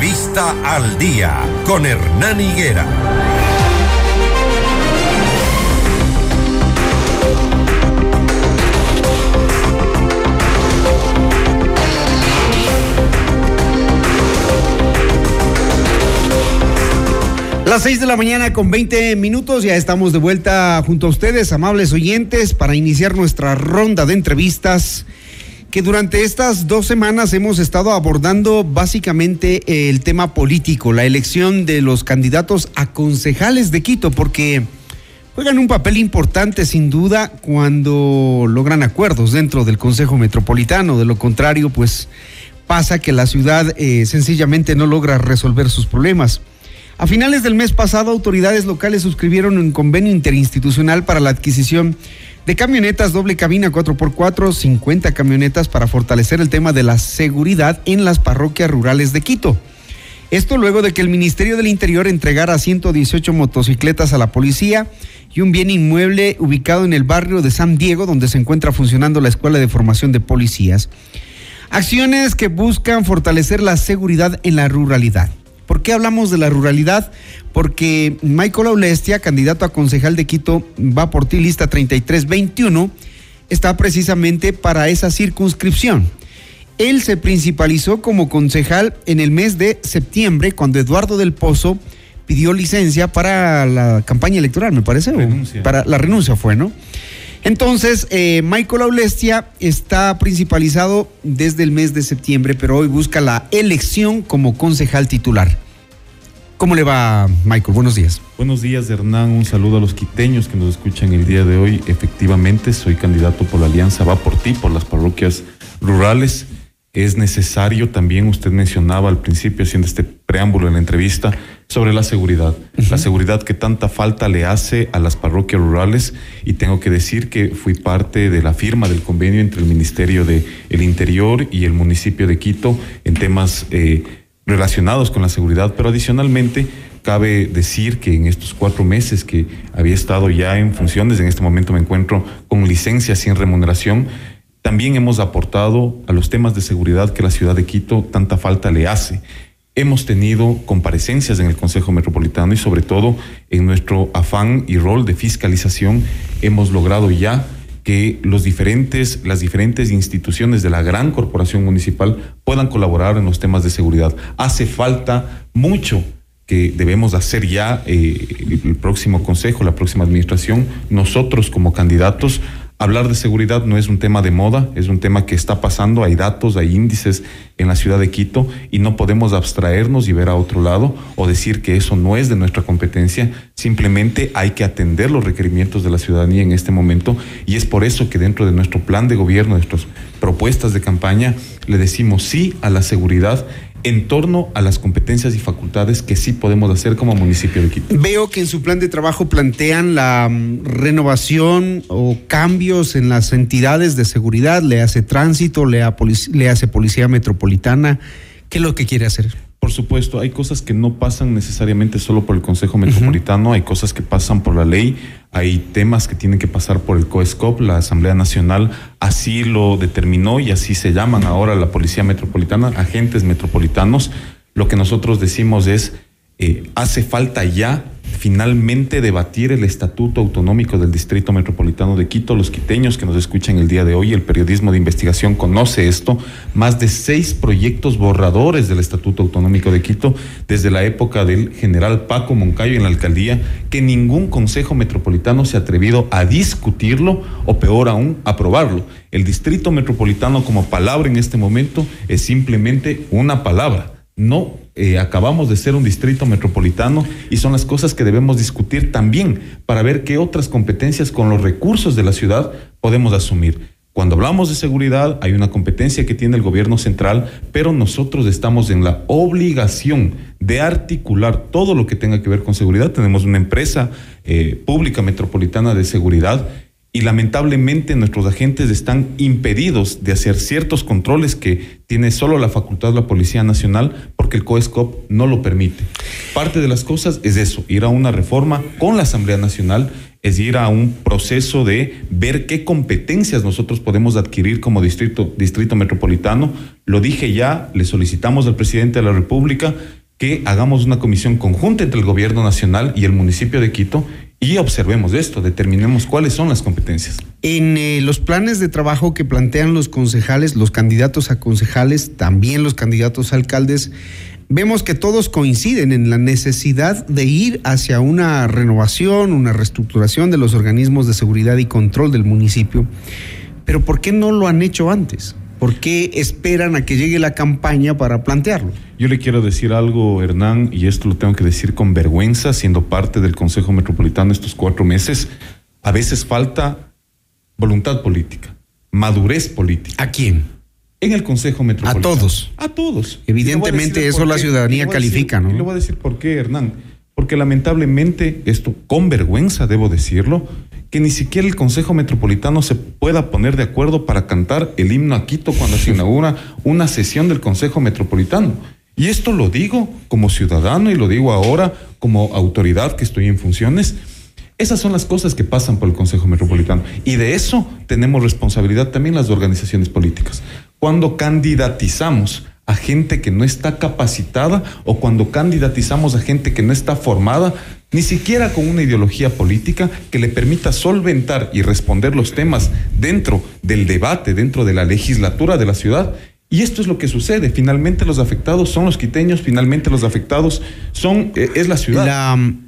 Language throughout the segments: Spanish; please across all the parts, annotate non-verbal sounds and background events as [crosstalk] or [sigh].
Entrevista al día con Hernán Higuera. Las 6 de la mañana con 20 minutos, ya estamos de vuelta junto a ustedes, amables oyentes, para iniciar nuestra ronda de entrevistas que durante estas dos semanas hemos estado abordando básicamente el tema político, la elección de los candidatos a concejales de Quito, porque juegan un papel importante sin duda cuando logran acuerdos dentro del Consejo Metropolitano. De lo contrario, pues pasa que la ciudad eh, sencillamente no logra resolver sus problemas. A finales del mes pasado, autoridades locales suscribieron un convenio interinstitucional para la adquisición de camionetas doble cabina 4x4, 50 camionetas para fortalecer el tema de la seguridad en las parroquias rurales de Quito. Esto luego de que el Ministerio del Interior entregara 118 motocicletas a la policía y un bien inmueble ubicado en el barrio de San Diego, donde se encuentra funcionando la Escuela de Formación de Policías. Acciones que buscan fortalecer la seguridad en la ruralidad. ¿Por qué hablamos de la ruralidad? Porque Michael Aulestia, candidato a concejal de Quito, va por ti lista 3321, está precisamente para esa circunscripción. Él se principalizó como concejal en el mes de septiembre, cuando Eduardo del Pozo pidió licencia para la campaña electoral, me parece. Para la renuncia fue, ¿no? Entonces, eh, Michael Aulestia está principalizado desde el mes de septiembre, pero hoy busca la elección como concejal titular. ¿Cómo le va, Michael? Buenos días. Buenos días, Hernán. Un saludo a los quiteños que nos escuchan el día de hoy. Efectivamente, soy candidato por la Alianza Va por ti, por las parroquias rurales. Es necesario también, usted mencionaba al principio, haciendo este preámbulo en la entrevista, sobre la seguridad. La seguridad que tanta falta le hace a las parroquias rurales. Y tengo que decir que fui parte de la firma del convenio entre el Ministerio del el Interior y el municipio de Quito en temas eh, relacionados con la seguridad. Pero adicionalmente, cabe decir que en estos cuatro meses que había estado ya en funciones, en este momento me encuentro con licencia sin remuneración, también hemos aportado a los temas de seguridad que la ciudad de Quito tanta falta le hace. Hemos tenido comparecencias en el Consejo Metropolitano y sobre todo en nuestro afán y rol de fiscalización hemos logrado ya que los diferentes, las diferentes instituciones de la gran corporación municipal puedan colaborar en los temas de seguridad. Hace falta mucho que debemos hacer ya eh, el próximo consejo, la próxima administración, nosotros como candidatos Hablar de seguridad no es un tema de moda, es un tema que está pasando, hay datos, hay índices en la ciudad de Quito y no podemos abstraernos y ver a otro lado o decir que eso no es de nuestra competencia, simplemente hay que atender los requerimientos de la ciudadanía en este momento y es por eso que dentro de nuestro plan de gobierno, nuestras propuestas de campaña, le decimos sí a la seguridad en torno a las competencias y facultades que sí podemos hacer como municipio de Quito. Veo que en su plan de trabajo plantean la mm, renovación o cambios en las entidades de seguridad, le hace tránsito, le, le hace policía metropolitana. ¿Qué es lo que quiere hacer? Por supuesto, hay cosas que no pasan necesariamente solo por el Consejo Metropolitano, hay cosas que pasan por la ley, hay temas que tienen que pasar por el COESCOP, la Asamblea Nacional así lo determinó y así se llaman ahora la Policía Metropolitana, agentes metropolitanos. Lo que nosotros decimos es, eh, hace falta ya finalmente debatir el Estatuto Autonómico del Distrito Metropolitano de Quito. Los quiteños que nos escuchan el día de hoy, el periodismo de investigación conoce esto. Más de seis proyectos borradores del Estatuto Autonómico de Quito desde la época del general Paco Moncayo en la alcaldía, que ningún consejo metropolitano se ha atrevido a discutirlo o peor aún, aprobarlo. El Distrito Metropolitano como palabra en este momento es simplemente una palabra no eh, acabamos de ser un distrito metropolitano y son las cosas que debemos discutir también para ver qué otras competencias con los recursos de la ciudad podemos asumir. Cuando hablamos de seguridad, hay una competencia que tiene el gobierno central, pero nosotros estamos en la obligación de articular todo lo que tenga que ver con seguridad. Tenemos una empresa eh, pública metropolitana de seguridad y lamentablemente nuestros agentes están impedidos de hacer ciertos controles que tiene solo la facultad de la Policía Nacional porque el COESCOP no lo permite. Parte de las cosas es eso, ir a una reforma con la Asamblea Nacional es ir a un proceso de ver qué competencias nosotros podemos adquirir como distrito, distrito metropolitano. Lo dije ya, le solicitamos al presidente de la República que hagamos una comisión conjunta entre el gobierno nacional y el municipio de Quito y observemos esto, determinemos cuáles son las competencias. En eh, los planes de trabajo que plantean los concejales, los candidatos a concejales, también los candidatos a alcaldes, vemos que todos coinciden en la necesidad de ir hacia una renovación, una reestructuración de los organismos de seguridad y control del municipio. Pero ¿por qué no lo han hecho antes? ¿Por qué esperan a que llegue la campaña para plantearlo? Yo le quiero decir algo, Hernán, y esto lo tengo que decir con vergüenza, siendo parte del Consejo Metropolitano estos cuatro meses. A veces falta voluntad política, madurez política. ¿A quién? En el Consejo Metropolitano. A todos. A todos. Evidentemente eso la ciudadanía califica, ¿no? Y le voy a decir por qué, Hernán. Porque lamentablemente, esto con vergüenza debo decirlo, que ni siquiera el Consejo Metropolitano se pueda poner de acuerdo para cantar el himno a Quito cuando se inaugura una sesión del Consejo Metropolitano. Y esto lo digo como ciudadano y lo digo ahora como autoridad que estoy en funciones. Esas son las cosas que pasan por el Consejo Metropolitano. Y de eso tenemos responsabilidad también las organizaciones políticas. Cuando candidatizamos a gente que no está capacitada o cuando candidatizamos a gente que no está formada, ni siquiera con una ideología política que le permita solventar y responder los temas dentro del debate, dentro de la legislatura de la ciudad. Y esto es lo que sucede. Finalmente los afectados son los quiteños, finalmente los afectados son eh, es la ciudad.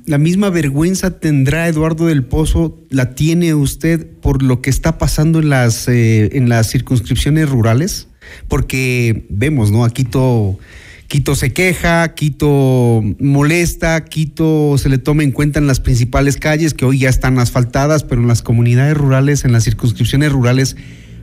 La, misma vergüenza tendrá Eduardo del Pozo, la tiene usted por lo que está pasando en las, eh, en las circunscripciones rurales, porque vemos, ¿no? A Quito Quito se queja, Quito molesta, Quito se le toma en cuenta en las principales calles que hoy ya están asfaltadas, pero en las comunidades rurales, en las circunscripciones rurales,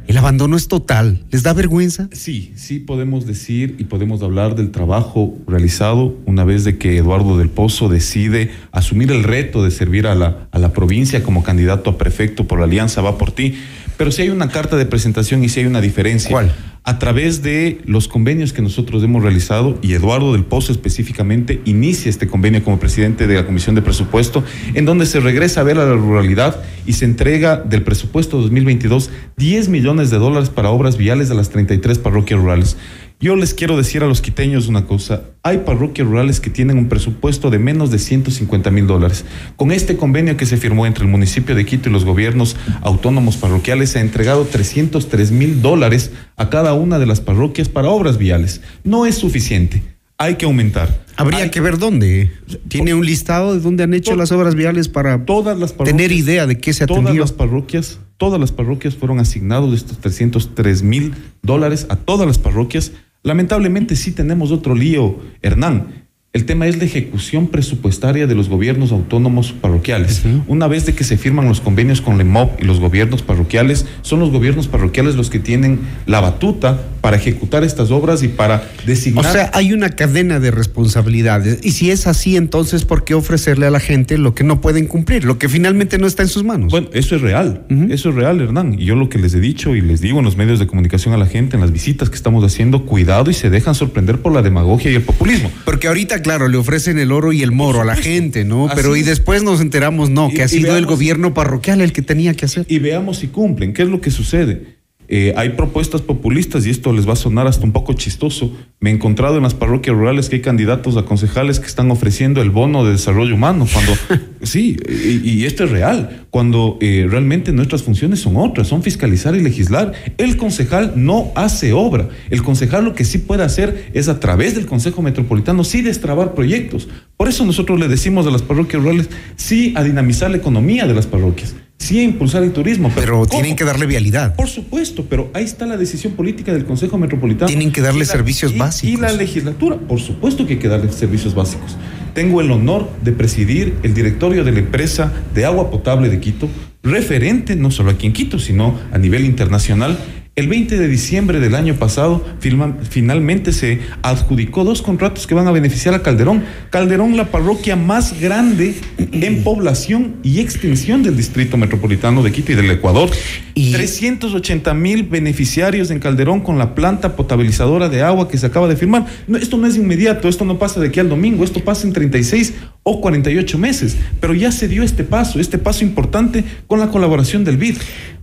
el abandono es total. ¿Les da vergüenza? Sí, sí podemos decir y podemos hablar del trabajo realizado una vez de que Eduardo del Pozo decide asumir el reto de servir a la, a la provincia como candidato a prefecto por la Alianza Va por ti. Pero si hay una carta de presentación y si hay una diferencia. ¿Cuál? A través de los convenios que nosotros hemos realizado, y Eduardo del Pozo específicamente inicia este convenio como presidente de la Comisión de Presupuesto, en donde se regresa a ver a la ruralidad y se entrega del presupuesto 2022 10 millones de dólares para obras viales de las 33 parroquias rurales. Yo les quiero decir a los quiteños una cosa. Hay parroquias rurales que tienen un presupuesto de menos de 150 mil dólares. Con este convenio que se firmó entre el municipio de Quito y los gobiernos autónomos parroquiales, se ha entregado 303 mil dólares a cada una de las parroquias para obras viales. No es suficiente. Hay que aumentar. Habría que ver dónde. ¿Tiene un listado de dónde han hecho las obras viales para todas las tener idea de qué se atendió? Todas las parroquias, todas las parroquias fueron asignados estos 303 mil dólares a todas las parroquias Lamentablemente sí tenemos otro lío, Hernán. El tema es la ejecución presupuestaria de los gobiernos autónomos parroquiales. Una vez de que se firman los convenios con LEMOP y los gobiernos parroquiales, son los gobiernos parroquiales los que tienen la batuta para ejecutar estas obras y para designar. O sea, hay una cadena de responsabilidades. Y si es así, entonces, ¿por qué ofrecerle a la gente lo que no pueden cumplir, lo que finalmente no está en sus manos? Bueno, eso es real. Eso es real, Hernán. Y yo lo que les he dicho y les digo en los medios de comunicación a la gente, en las visitas que estamos haciendo, cuidado y se dejan sorprender por la demagogia y el populismo. Porque ahorita claro, le ofrecen el oro y el moro a la gente, ¿no? Pero y después nos enteramos, no, que ha sido el gobierno parroquial el que tenía que hacer. Y veamos si cumplen. ¿Qué es lo que sucede? Eh, hay propuestas populistas y esto les va a sonar hasta un poco chistoso. Me he encontrado en las parroquias rurales que hay candidatos a concejales que están ofreciendo el bono de desarrollo humano. Cuando [laughs] sí, y, esto es real, cuando eh, realmente nuestras funciones son otras, son fiscalizar y legislar. El concejal no hace obra. El concejal lo que sí puede hacer es a través del Consejo Metropolitano sí destrabar proyectos. Por eso nosotros le decimos a las parroquias rurales sí a dinamizar la economía de las parroquias sí a impulsar el turismo. Pero, tienen que darle vialidad. Por supuesto, pero ahí está la decisión política del Consejo Metropolitano. Tienen que darle servicios básicos. Y la legislatura, por supuesto que hay que darle servicios básicos. Tengo el honor de presidir el directorio de la empresa de agua potable de Quito, referente no solo aquí en Quito, sino a nivel internacional El 20 de diciembre del año pasado finalmente se adjudicó dos contratos que van a beneficiar a Calderón. Calderón, la parroquia más grande en [clears throat] población y extensión del distrito metropolitano de Quito y del Ecuador. Y 380 mil beneficiarios en Calderón con la planta potabilizadora de agua que se acaba de firmar. esto no es inmediato, esto no pasa de aquí al domingo, esto pasa en 36 o 48 meses, pero ya se dio este paso, este paso importante con la colaboración del BID.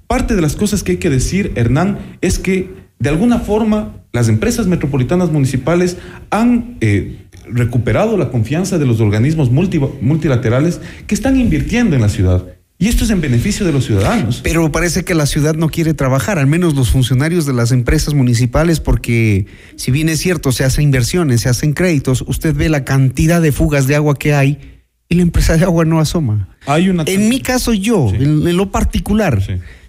Parte de las cosas que hay que decir, Hernán, es que de alguna forma las empresas metropolitanas municipales han eh, recuperado la confianza de los organismos multilaterales que están invirtiendo en la ciudad. Y esto es en beneficio de los ciudadanos. Pero parece que la ciudad no quiere trabajar, al menos los funcionarios de las empresas municipales, porque si bien es cierto, se hacen inversiones, se hacen créditos, usted ve la cantidad de fugas de agua que hay y la empresa de agua no asoma. Hay una... En mi caso yo, en, lo particular,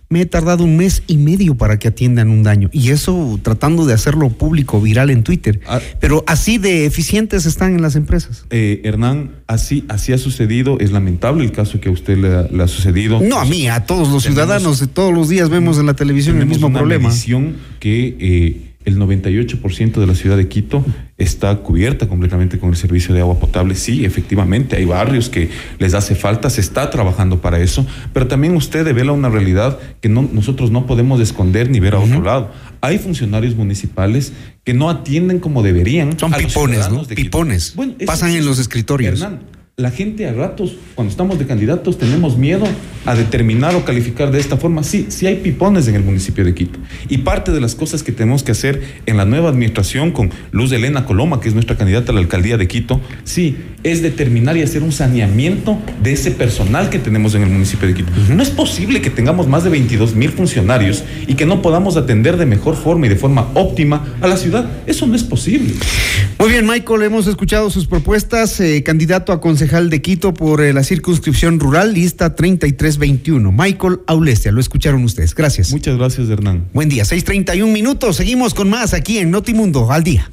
me he tardado un mes y medio para que atiendan un daño. Y eso tratando de hacerlo público, viral en Twitter. Ah. Pero así de eficientes están en las empresas. Eh, Hernán, así, así ha sucedido. Es lamentable el caso que a usted le, ha sucedido. No, a mí, a todos los ciudadanos. Todos los días vemos en la televisión el mismo una problema. que eh, el 98% de la ciudad de Quito está cubierta completamente con el servicio de agua potable. Sí, efectivamente, hay barrios que les hace falta, se está trabajando para eso, pero también usted devela una realidad que no, nosotros no podemos esconder ni ver a otro lado. Hay funcionarios municipales que no atienden como deberían. Son pipones, ¿no? Pipones. Pasan en los escritorios la gente a ratos, cuando estamos de candidatos, tenemos miedo a determinar o calificar de esta forma. Sí, sí hay pipones en el municipio de Quito. Y parte de las cosas que tenemos que hacer en la nueva administración con Luz Elena Coloma, que es nuestra candidata a la alcaldía de Quito, sí, es determinar y hacer un saneamiento de ese personal que tenemos en el municipio de Quito. No es posible que tengamos más de 22 mil funcionarios y que no podamos atender de mejor forma y de forma óptima a la ciudad. Eso no es posible. Muy bien, Michael, hemos escuchado sus propuestas. Eh, candidato a concejal de Quito por eh, la circunscripción rural, lista 3321. Michael Aulestia, lo escucharon ustedes. Gracias. Muchas gracias, Hernán. Buen día, 6:31 minutos. Seguimos con más aquí en Notimundo al día.